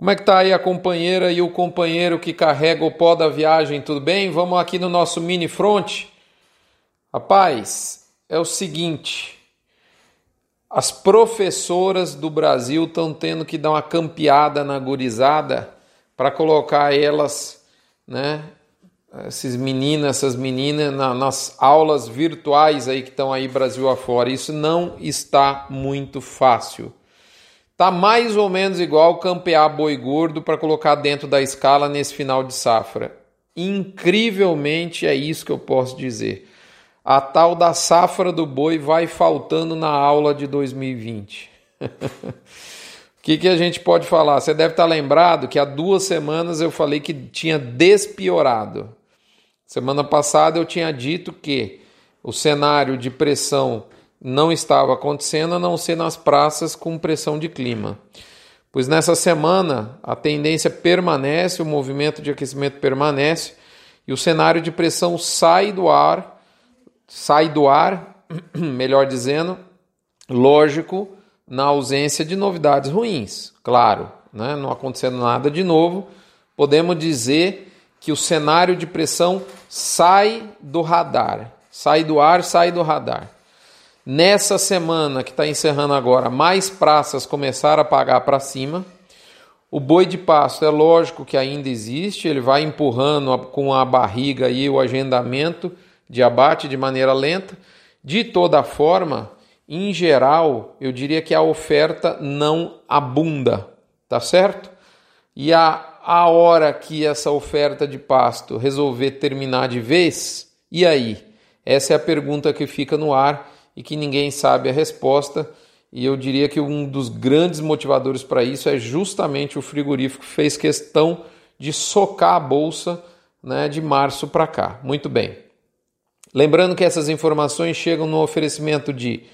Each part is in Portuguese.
Como é que tá aí a companheira e o companheiro que carrega o pó da viagem? Tudo bem? Vamos aqui no nosso mini front. Rapaz, é o seguinte, as professoras do Brasil estão tendo que dar uma campeada na gurizada para colocar elas, né, esses meninos, essas meninas na, nas aulas virtuais aí que estão aí Brasil afora. Isso não está muito fácil. Tá mais ou menos igual campear boi gordo para colocar dentro da escala nesse final de safra. Incrivelmente é isso que eu posso dizer. A tal da safra do boi vai faltando na aula de 2020. O que, que a gente pode falar? Você deve estar lembrado que há duas semanas eu falei que tinha despiorado. Semana passada eu tinha dito que o cenário de pressão não estava acontecendo a não ser nas praças com pressão de clima. Pois nessa semana a tendência permanece, o movimento de aquecimento permanece e o cenário de pressão sai do ar, sai do ar, melhor dizendo, lógico, na ausência de novidades ruins. Claro, né? não acontecendo nada de novo, podemos dizer que o cenário de pressão sai do radar, sai do ar, sai do radar. Nessa semana que está encerrando agora, mais praças começaram a pagar para cima. O boi de pasto é lógico que ainda existe, ele vai empurrando com a barriga aí o agendamento de abate de maneira lenta. De toda forma, em geral, eu diria que a oferta não abunda, tá certo? E a, a hora que essa oferta de pasto resolver terminar de vez, e aí? Essa é a pergunta que fica no ar e que ninguém sabe a resposta. E eu diria que um dos grandes motivadores para isso é justamente o frigorífico que fez questão de socar a bolsa né, de março para cá. Muito bem. Lembrando que essas informações chegam no oferecimento de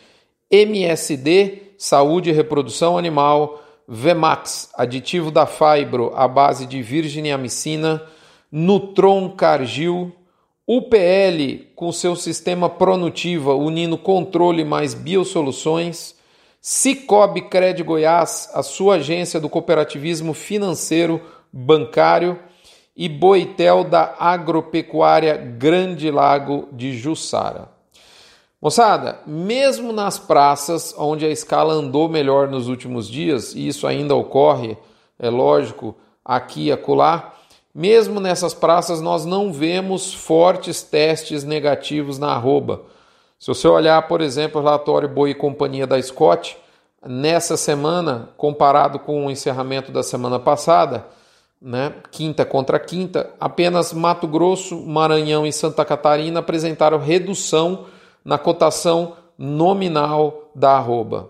MSD, Saúde e Reprodução Animal, Vemax, aditivo da Fibro à base de virginiamicina, Nutron Cargil, UPL com seu sistema Pronutiva unindo controle mais biosoluções, Cicobi Cred Goiás, a sua agência do cooperativismo financeiro bancário e Boitel da Agropecuária Grande Lago de Jussara. Moçada, mesmo nas praças onde a escala andou melhor nos últimos dias, e isso ainda ocorre, é lógico, aqui e acolá, mesmo nessas praças, nós não vemos fortes testes negativos na arroba. Se você olhar, por exemplo, o relatório Boi e Companhia da Scott, nessa semana, comparado com o encerramento da semana passada, né, quinta contra quinta, apenas Mato Grosso, Maranhão e Santa Catarina apresentaram redução na cotação nominal da arroba.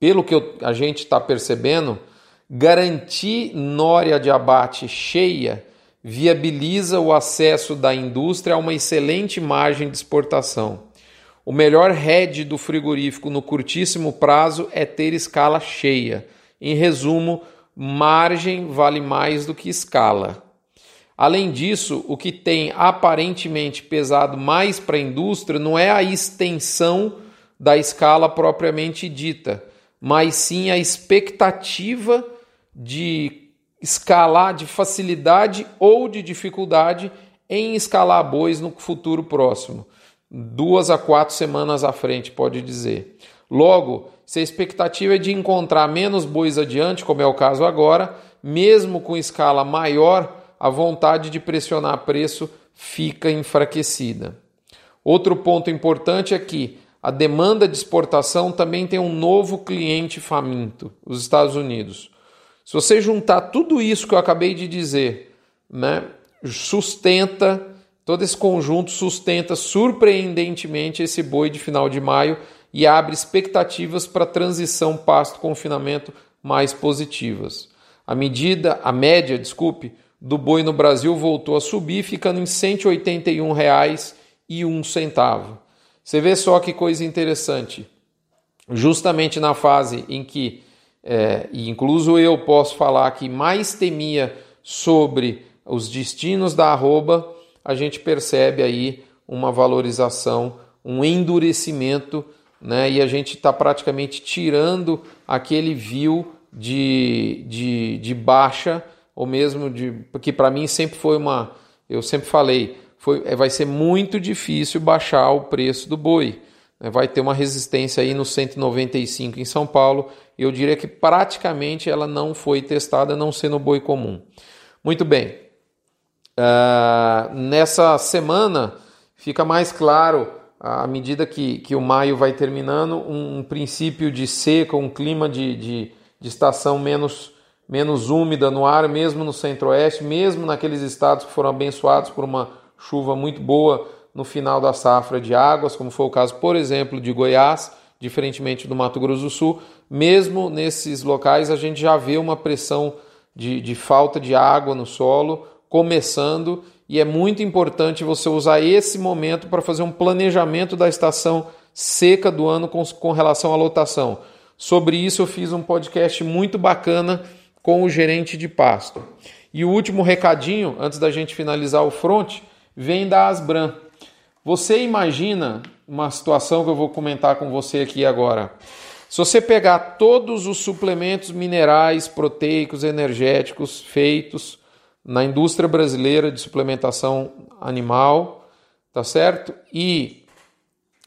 Pelo que a gente está percebendo, Garantir nória de abate cheia viabiliza o acesso da indústria a uma excelente margem de exportação. O melhor head do frigorífico no curtíssimo prazo é ter escala cheia. Em resumo, margem vale mais do que escala. Além disso, o que tem aparentemente pesado mais para a indústria não é a extensão da escala propriamente dita, mas sim a expectativa de escalar, de facilidade ou de dificuldade em escalar bois no futuro próximo. Duas a quatro semanas à frente, pode dizer. Logo, se a expectativa é de encontrar menos bois adiante, como é o caso agora, mesmo com escala maior, a vontade de pressionar preço fica enfraquecida. Outro ponto importante é que a demanda de exportação também tem um novo cliente faminto, os Estados Unidos. Se você juntar tudo isso que eu acabei de dizer, né, sustenta, todo esse conjunto sustenta surpreendentemente esse boi de final de maio e abre expectativas para transição pasto-confinamento mais positivas. A medida, a média, desculpe, do boi no Brasil voltou a subir, ficando em R$ 181,01. Você vê só que coisa interessante. Justamente na fase em que é, e incluso eu posso falar que mais temia sobre os destinos da arroba, a gente percebe aí uma valorização, um endurecimento, né? E a gente está praticamente tirando aquele view de, de, de baixa, ou mesmo de. Porque para mim sempre foi uma. Eu sempre falei, foi, é, vai ser muito difícil baixar o preço do boi. Né? Vai ter uma resistência aí no 195 em São Paulo. Eu diria que praticamente ela não foi testada, não sendo boi comum. Muito bem. Uh, nessa semana fica mais claro, à medida que, que o maio vai terminando, um, um princípio de seca, um clima de, de, de estação menos, menos úmida no ar, mesmo no centro-oeste, mesmo naqueles estados que foram abençoados por uma chuva muito boa no final da safra de águas, como foi o caso, por exemplo, de Goiás, diferentemente do Mato Grosso do Sul. Mesmo nesses locais, a gente já vê uma pressão de, de falta de água no solo começando e é muito importante você usar esse momento para fazer um planejamento da estação seca do ano com, com relação à lotação. Sobre isso eu fiz um podcast muito bacana com o gerente de pasto. E o último recadinho, antes da gente finalizar o front, vem da Asbran. Você imagina uma situação que eu vou comentar com você aqui agora. Se você pegar todos os suplementos minerais, proteicos, energéticos feitos na indústria brasileira de suplementação animal, tá certo? E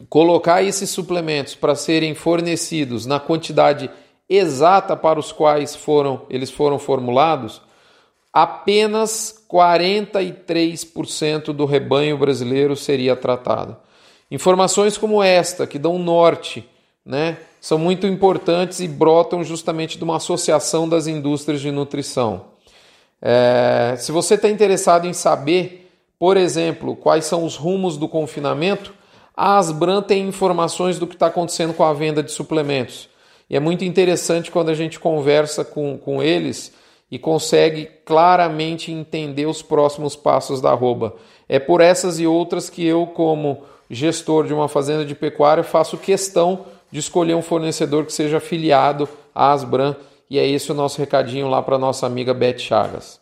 colocar esses suplementos para serem fornecidos na quantidade exata para os quais foram eles foram formulados, apenas 43% do rebanho brasileiro seria tratado. Informações como esta que dão norte, né, são muito importantes e brotam justamente de uma associação das indústrias de nutrição. É, se você está interessado em saber, por exemplo, quais são os rumos do confinamento, a Asbran tem informações do que está acontecendo com a venda de suplementos. E é muito interessante quando a gente conversa com, com eles e consegue claramente entender os próximos passos da arroba. É por essas e outras que eu, como gestor de uma fazenda de pecuária, faço questão de escolher um fornecedor que seja afiliado à Asbran e é esse o nosso recadinho lá para nossa amiga Beth Chagas.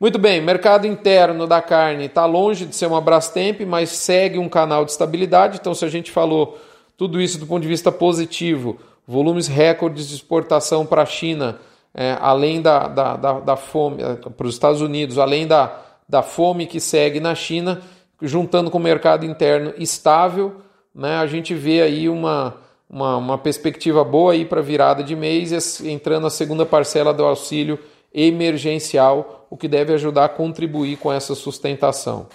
Muito bem, mercado interno da carne está longe de ser uma Brastemp, mas segue um canal de estabilidade. Então, se a gente falou tudo isso do ponto de vista positivo, volumes recordes de exportação para a China, é, além da, da, da, da fome, é, para os Estados Unidos, além da, da fome que segue na China, juntando com o mercado interno estável, né, a gente vê aí uma, uma, uma perspectiva boa aí para virada de mês, entrando a segunda parcela do auxílio emergencial, o que deve ajudar a contribuir com essa sustentação.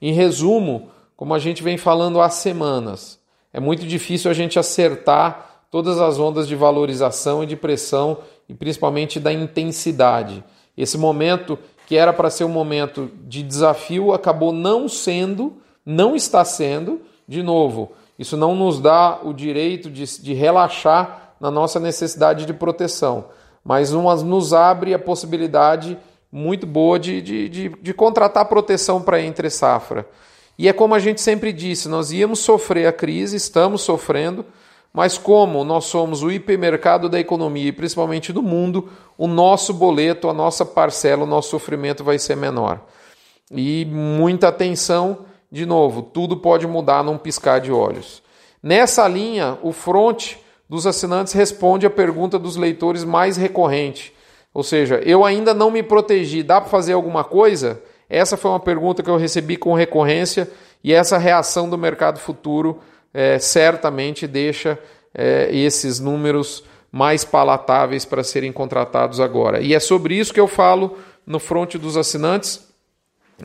Em resumo, como a gente vem falando há semanas, é muito difícil a gente acertar todas as ondas de valorização e de pressão e principalmente da intensidade. Esse momento que era para ser um momento de desafio acabou não sendo, não está sendo, de novo, isso não nos dá o direito de, de relaxar na nossa necessidade de proteção, mas nos abre a possibilidade muito boa de, de, de, de contratar proteção para entre safra. E é como a gente sempre disse, nós íamos sofrer a crise, estamos sofrendo, mas como nós somos o hipermercado da economia e principalmente do mundo, o nosso boleto, a nossa parcela, o nosso sofrimento vai ser menor. E muita atenção de novo, tudo pode mudar num piscar de olhos. Nessa linha, o front dos assinantes responde a pergunta dos leitores mais recorrente. Ou seja, eu ainda não me protegi, dá para fazer alguma coisa? Essa foi uma pergunta que eu recebi com recorrência e essa reação do mercado futuro é, certamente deixa é, esses números mais palatáveis para serem contratados agora. E é sobre isso que eu falo no front dos assinantes.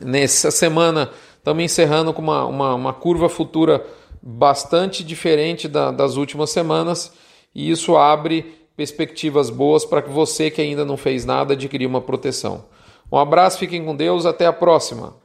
Nessa semana Estamos encerrando com uma, uma, uma curva futura bastante diferente da, das últimas semanas e isso abre perspectivas boas para que você que ainda não fez nada adquirir uma proteção. Um abraço, fiquem com Deus, até a próxima.